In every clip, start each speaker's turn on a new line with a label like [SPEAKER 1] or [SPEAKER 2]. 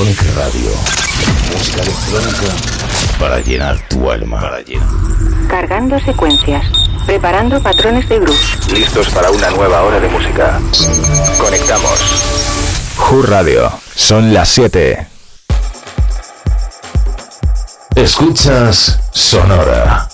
[SPEAKER 1] Electronic Radio. Música electrónica para llenar tu alma. Para llenar.
[SPEAKER 2] Cargando secuencias. Preparando patrones de groove.
[SPEAKER 3] Listos para una nueva hora de música. Conectamos.
[SPEAKER 1] Who Radio. Son las 7. Escuchas Sonora.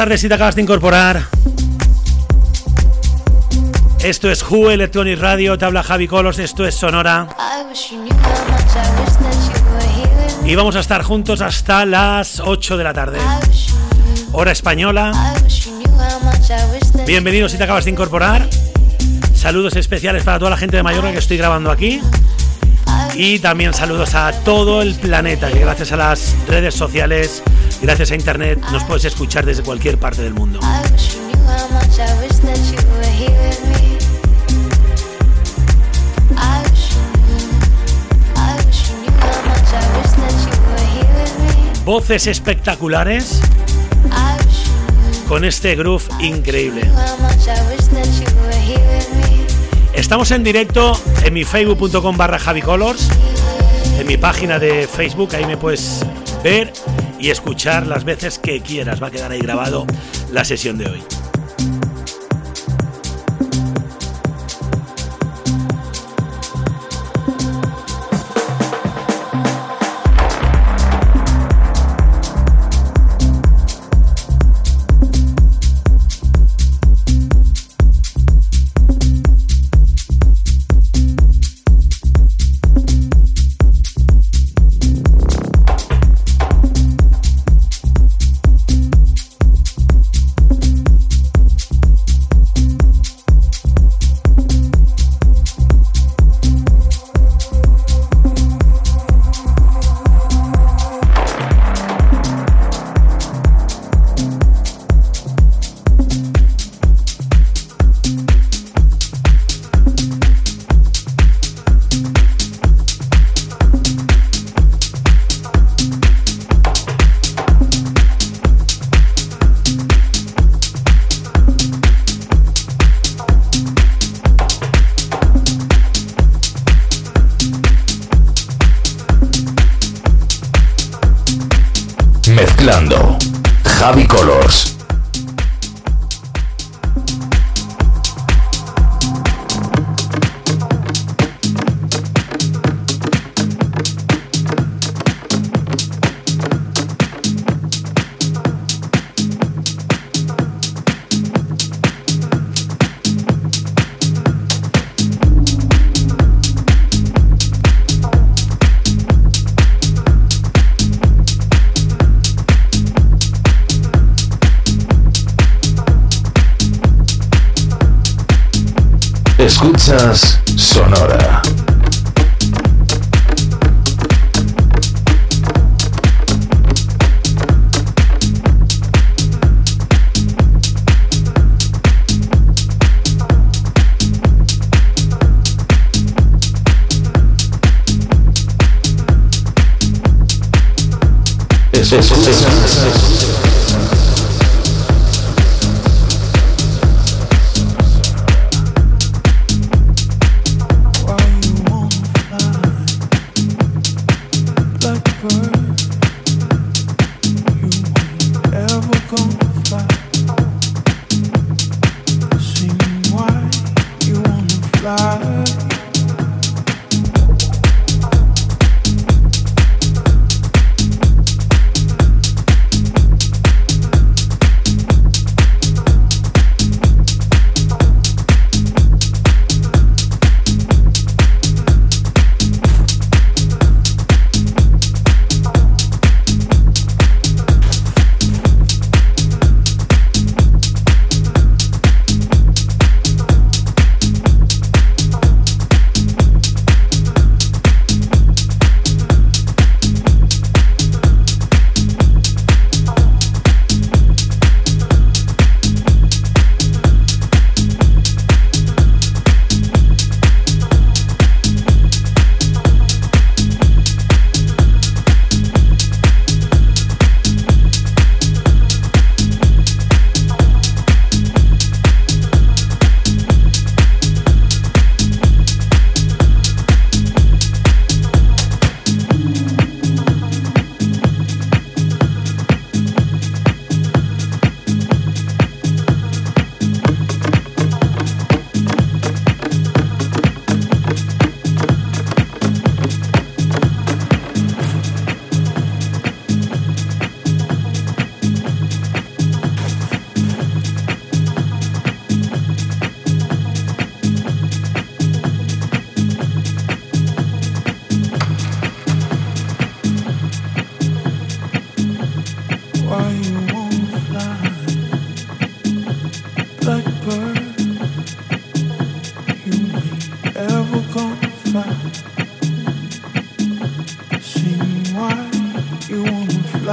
[SPEAKER 4] Tardes si te acabas de incorporar. Esto es Who Electronic Radio, te habla Javi Colos, esto es Sonora. Y vamos a estar juntos hasta las 8 de la tarde. Hora española. Bienvenidos si te acabas de incorporar. Saludos especiales para toda la gente de Mallorca que estoy grabando aquí. Y también saludos a todo el planeta, que gracias a las redes sociales, gracias a internet, nos puedes escuchar desde cualquier parte del mundo. Voces espectaculares con este groove increíble. Estamos en directo en mi facebook.com barra javicolors, en mi página de Facebook, ahí me puedes ver y escuchar las veces que quieras. Va a quedar ahí grabado la sesión de hoy.
[SPEAKER 5] Sonora.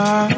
[SPEAKER 5] heart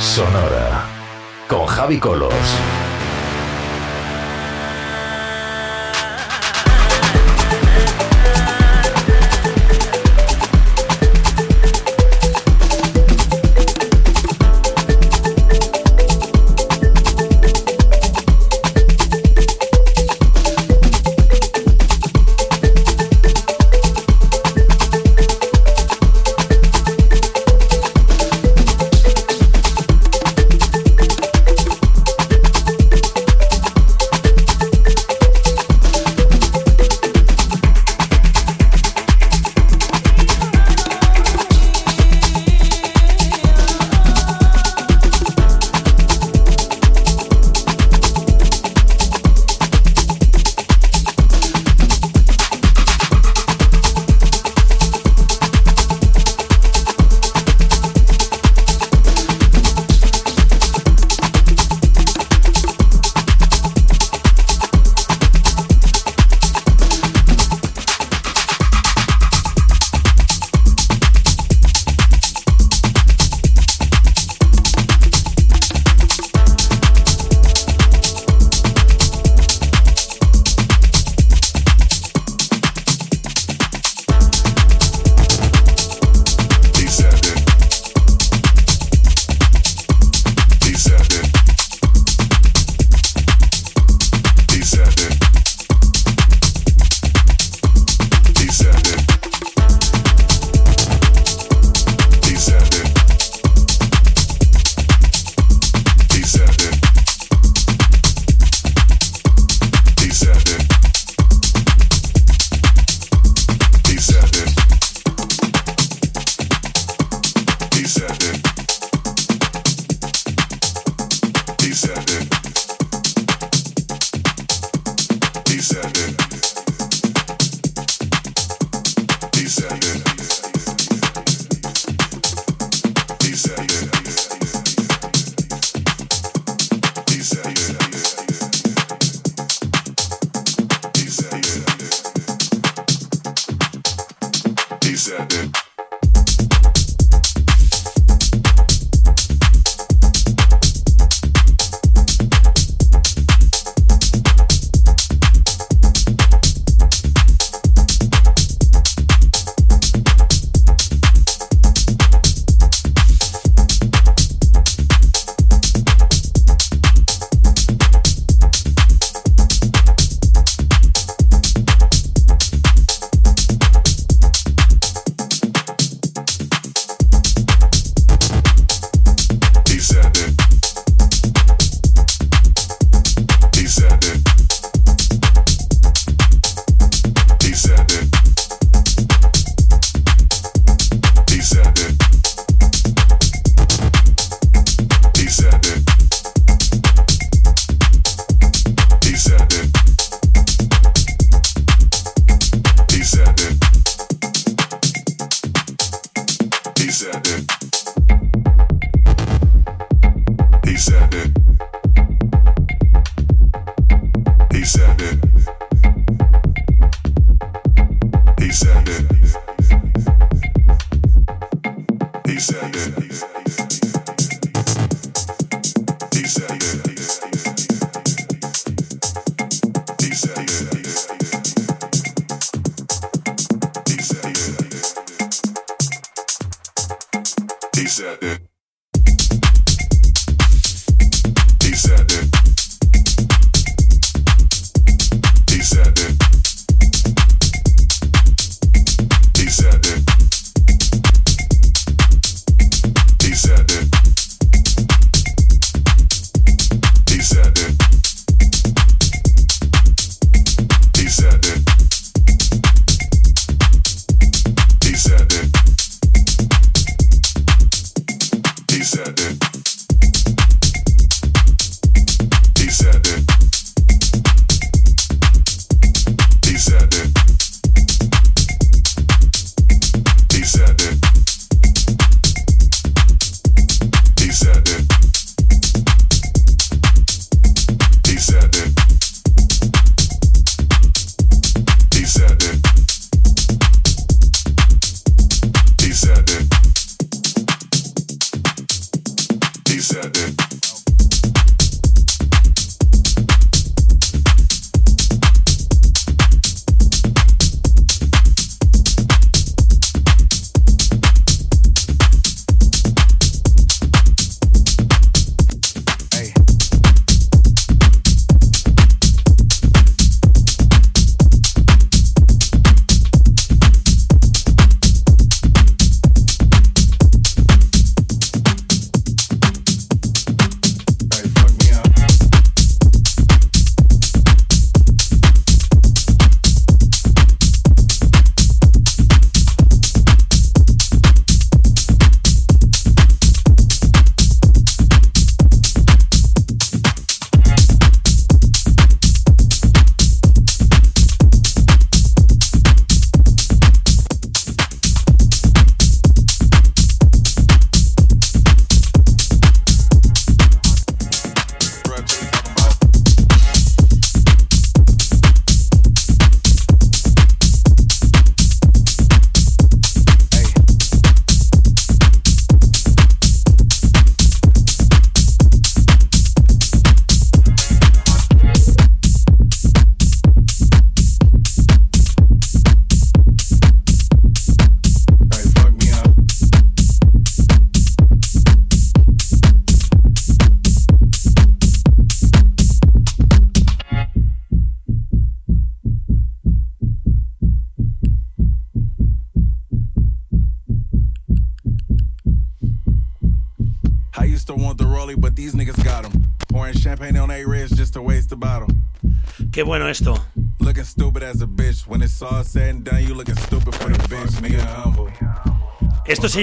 [SPEAKER 5] Sonora con Javi Colos.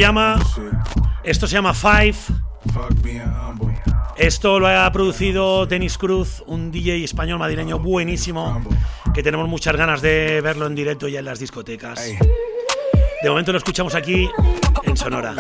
[SPEAKER 4] Llama. Esto se llama Five. Esto lo ha producido Denis Cruz, un DJ español madrileño buenísimo.
[SPEAKER 6] que tenemos muchas ganas de verlo en directo ya en las discotecas. De momento lo escuchamos aquí en Sonora.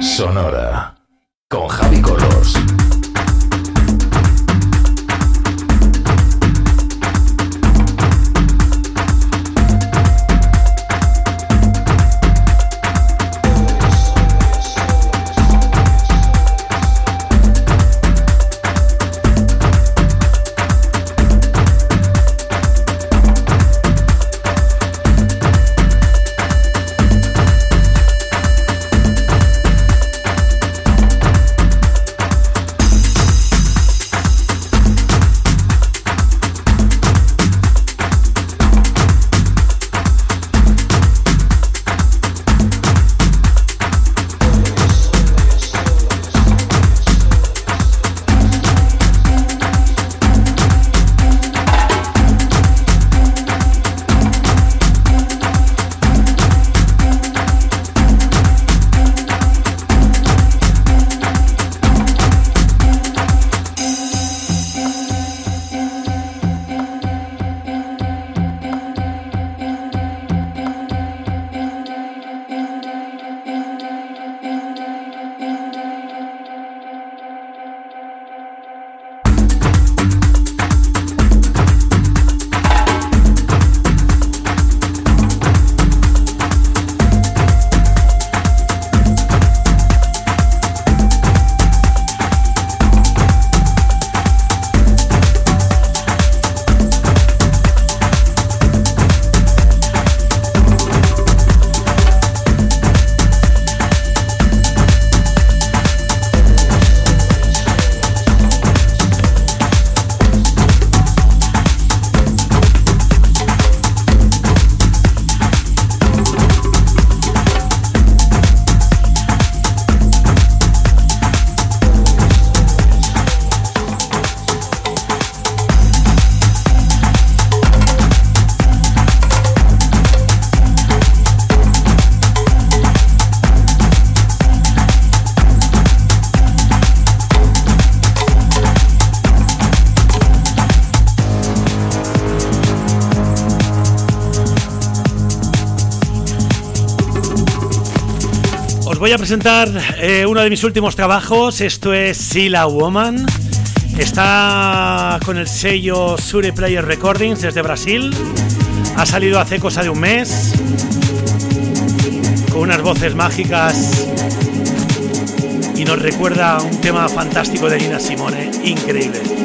[SPEAKER 6] Sonora. Con Javi Colors.
[SPEAKER 1] Voy a presentar eh, uno de mis últimos trabajos. Esto es Sila Woman. Está con el sello Sure Player Recordings desde Brasil. Ha salido hace cosa de un mes. Con unas voces mágicas. Y nos recuerda un tema fantástico de Nina Simone. Increíble.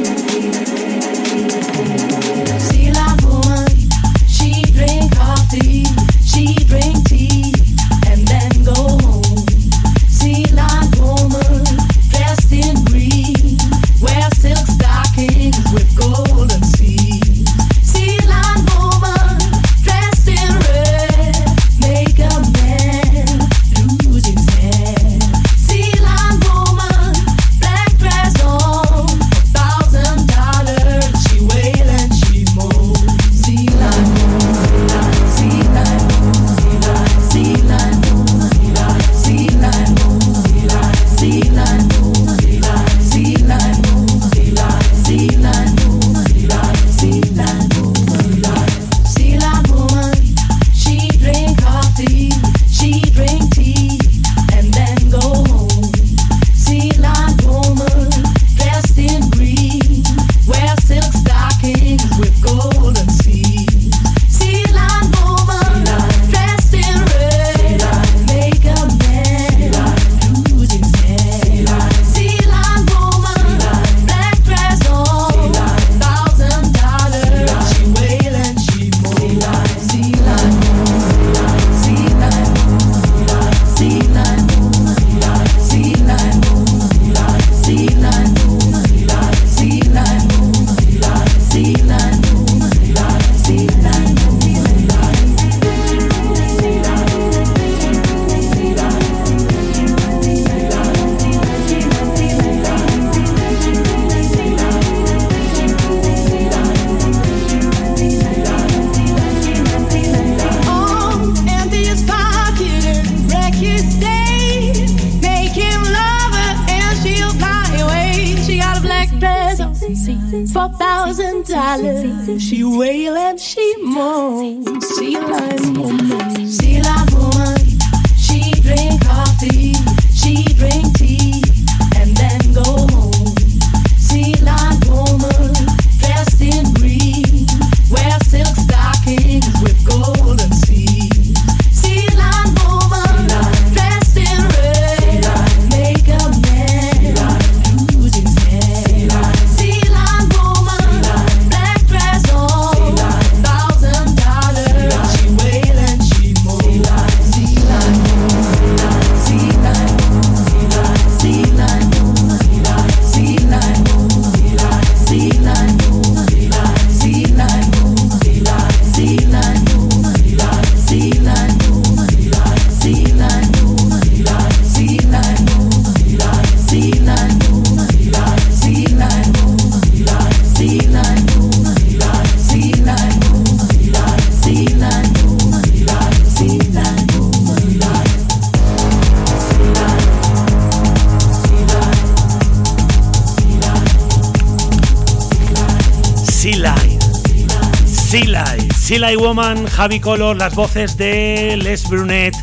[SPEAKER 4] Javi Color, las voces de Les Brunet.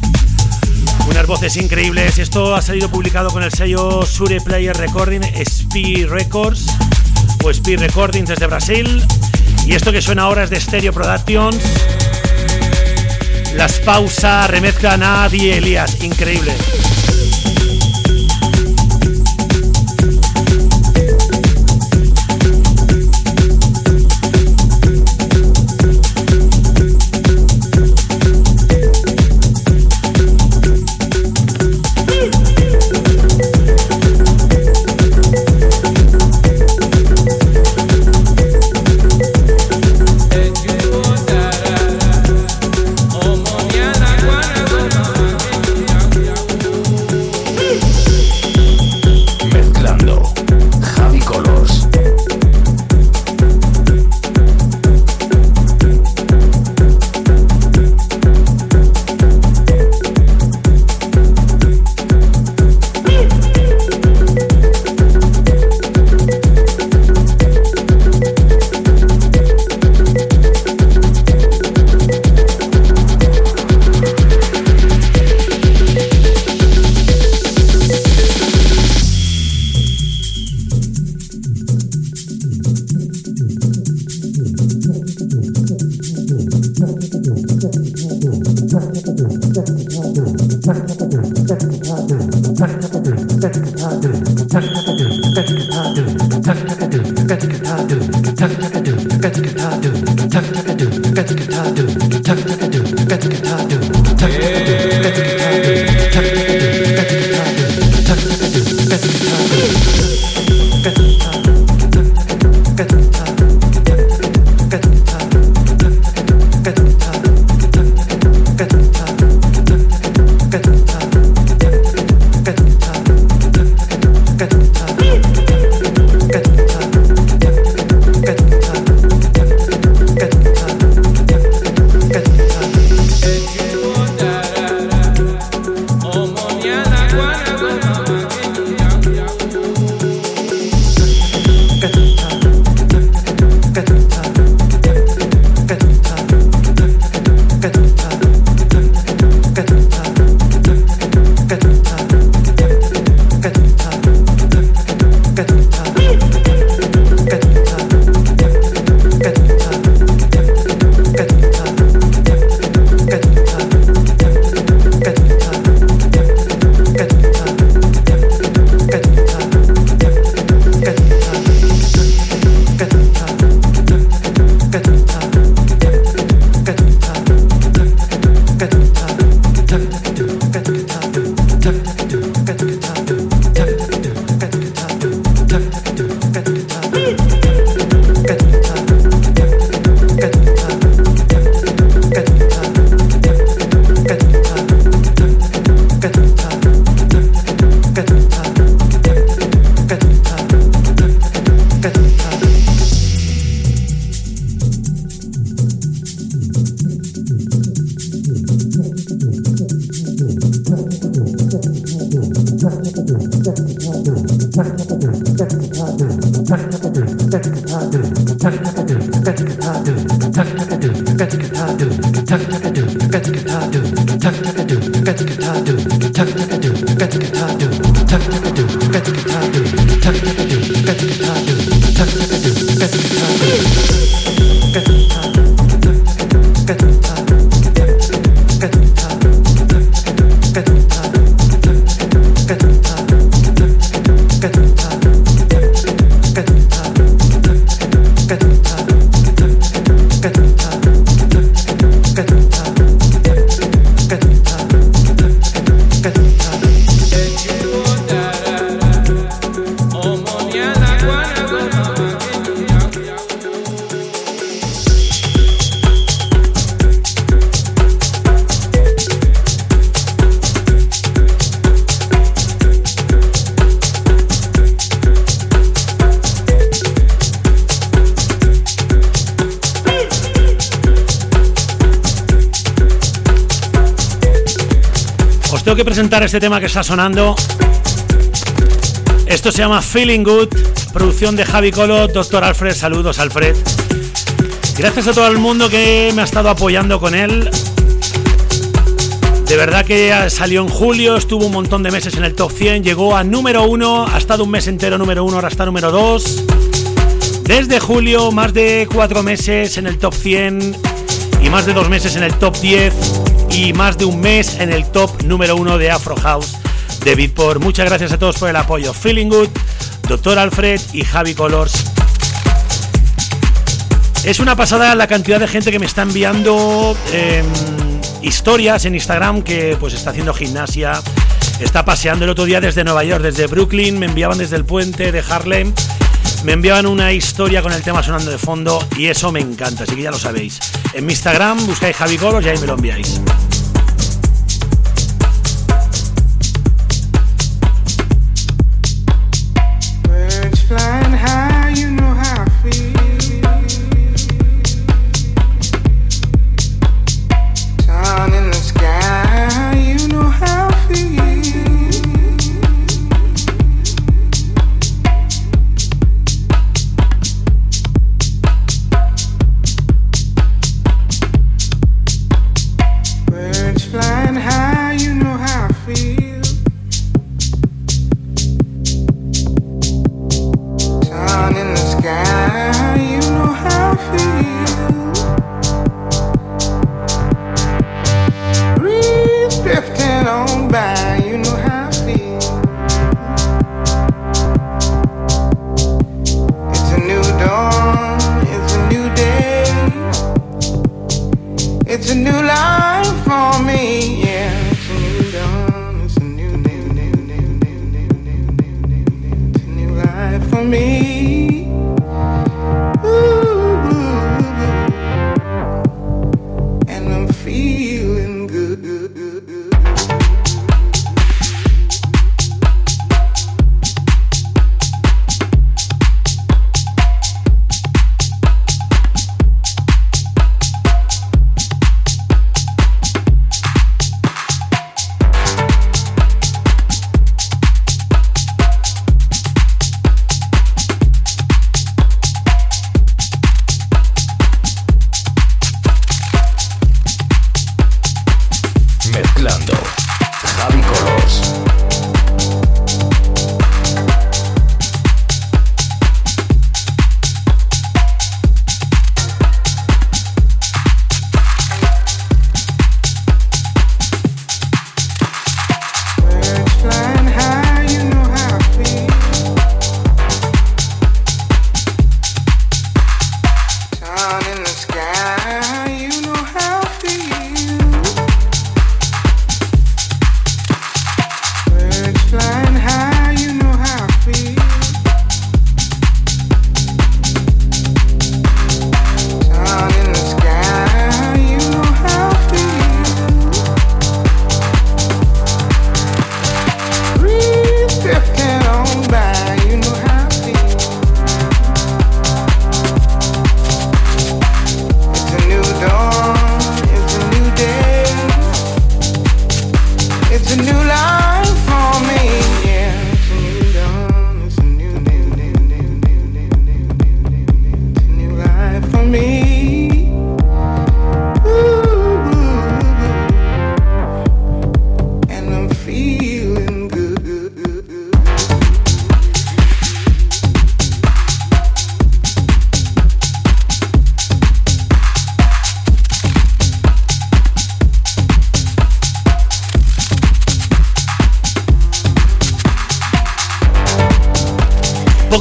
[SPEAKER 4] Unas voces increíbles. Esto ha salido publicado con el sello Sure Player Recording, Speed Records o Speed Recordings desde Brasil. Y esto que suena ahora es de Stereo Productions. Las pausas remezclan a Adi Elías. Increíble.
[SPEAKER 7] Let's
[SPEAKER 4] go. Este tema que está sonando. Esto se llama Feeling Good, producción de Javi Colo, Doctor Alfred. Saludos, Alfred. Gracias a todo el mundo que me ha estado apoyando con él. De verdad que salió en julio, estuvo un montón de meses en el top 100, llegó a número 1, ha estado un mes entero número 1, ahora está número 2. Desde julio, más de 4 meses en el top 100 y más de 2 meses en el top 10 y más de un mes en el top número uno de Afro House de Beatport. Muchas gracias a todos por el apoyo. Feeling Good, Doctor Alfred y Javi Colors. Es una pasada la cantidad de gente que me está enviando em, historias en Instagram que pues está haciendo gimnasia, está paseando el otro día desde Nueva York, desde Brooklyn, me enviaban desde el puente de Harlem, me enviaban una historia con el tema sonando de fondo y eso me encanta, así que ya lo sabéis. En mi Instagram buscáis Javi Colors y ahí me lo enviáis.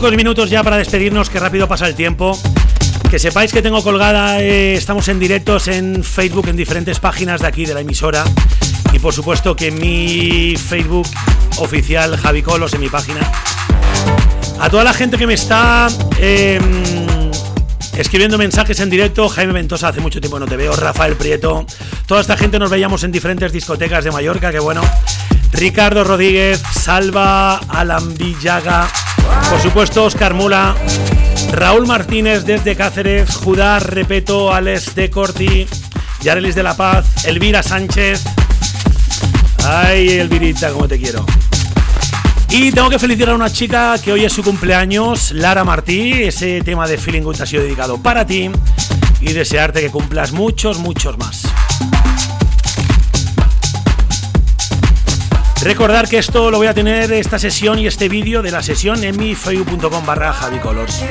[SPEAKER 4] Pocos minutos ya para despedirnos, que rápido pasa el tiempo. Que sepáis que tengo colgada, eh, estamos en directos en Facebook en diferentes páginas de aquí de la emisora. Y por supuesto que mi Facebook oficial Javi Colos en mi página. A toda la gente que me está em, escribiendo mensajes en directo, Jaime Ventosa, hace mucho tiempo no te veo, Rafael Prieto, toda esta gente nos veíamos en diferentes discotecas de Mallorca, que bueno. Ricardo Rodríguez, Salva Alambillaga, por supuesto Oscar Mula, Raúl Martínez desde Cáceres, Judá Repeto, Alex de Corti, Yarelis de la Paz, Elvira Sánchez. Ay, Elvirita, como te quiero. Y tengo que felicitar a una chica que hoy es su cumpleaños, Lara Martí. Ese tema de Feeling Good ha sido dedicado para ti y desearte que cumplas muchos, muchos más. Recordar que esto lo voy a tener, esta sesión y este vídeo de la sesión en mi facebook.com barra javicolors.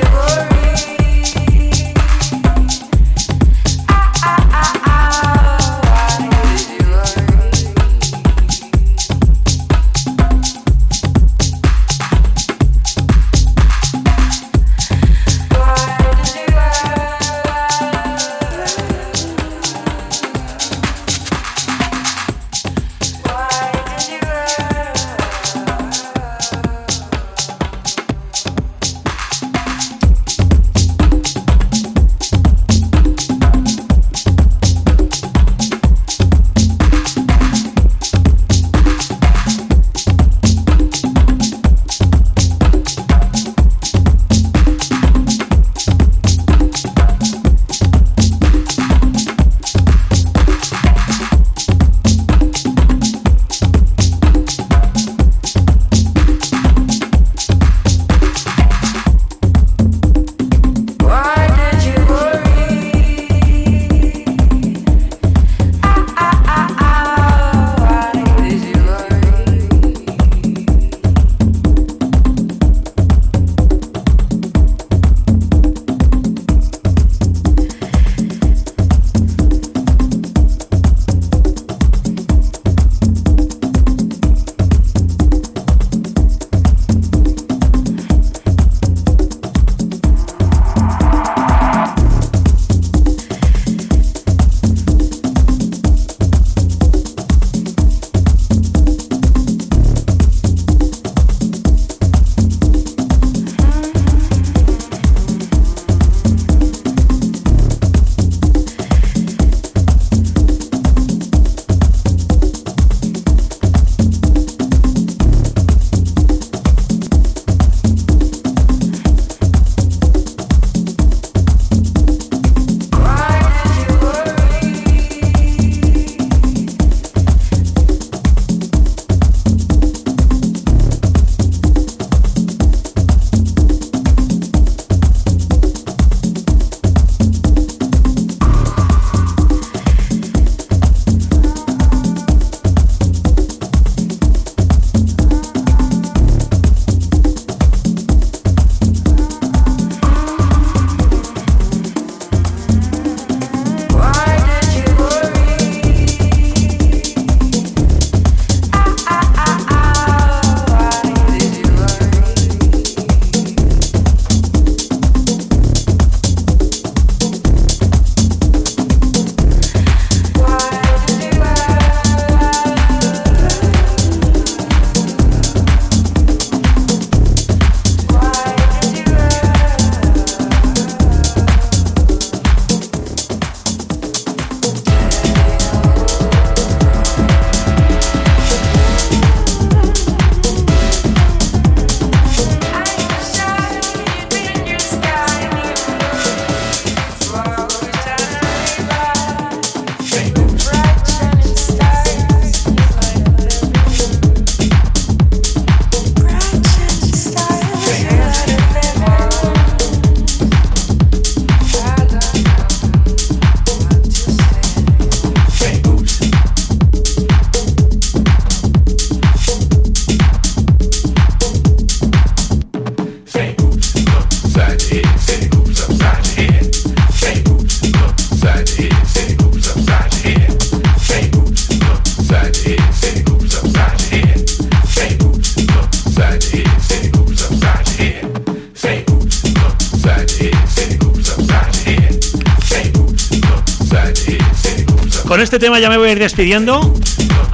[SPEAKER 4] Con este tema ya me voy a ir despidiendo.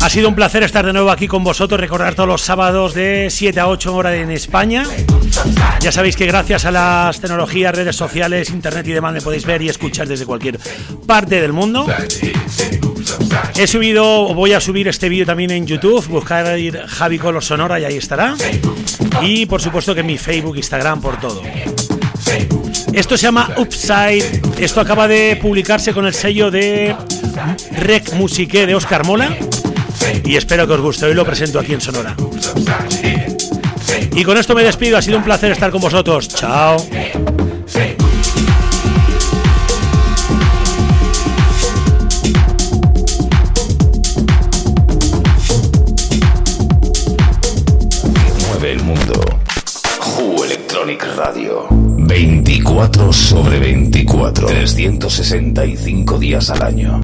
[SPEAKER 4] Ha sido un placer estar de nuevo aquí con vosotros, recordar todos los sábados de 7 a 8 horas en España. Ya sabéis que gracias a las tecnologías, redes sociales, internet y demás me podéis ver y escuchar desde cualquier parte del mundo. He subido, voy a subir este vídeo también en YouTube, buscar Javi Color Sonora y ahí estará. Y por supuesto que en mi Facebook, Instagram, por todo. Esto se llama Upside. Esto acaba de publicarse con el sello de Rec Musique de Oscar Mola. Y espero que os guste. Hoy lo presento aquí en Sonora. Y con esto me despido. Ha sido un placer estar con vosotros. Chao.
[SPEAKER 8] 24 sobre 24. 365 días al año.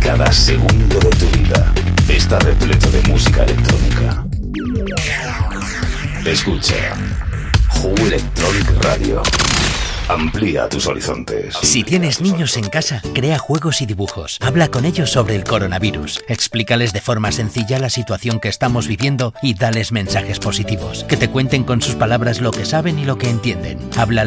[SPEAKER 8] Cada segundo de tu vida está repleto de música electrónica. Escucha. Who Electronic Radio. Amplía tus horizontes.
[SPEAKER 7] Si tienes niños en casa, crea juegos y dibujos. Habla con ellos sobre el coronavirus. Explícales de forma sencilla la situación que estamos viviendo y dales mensajes positivos. Que te cuenten con sus palabras lo que saben y lo que entienden. Habla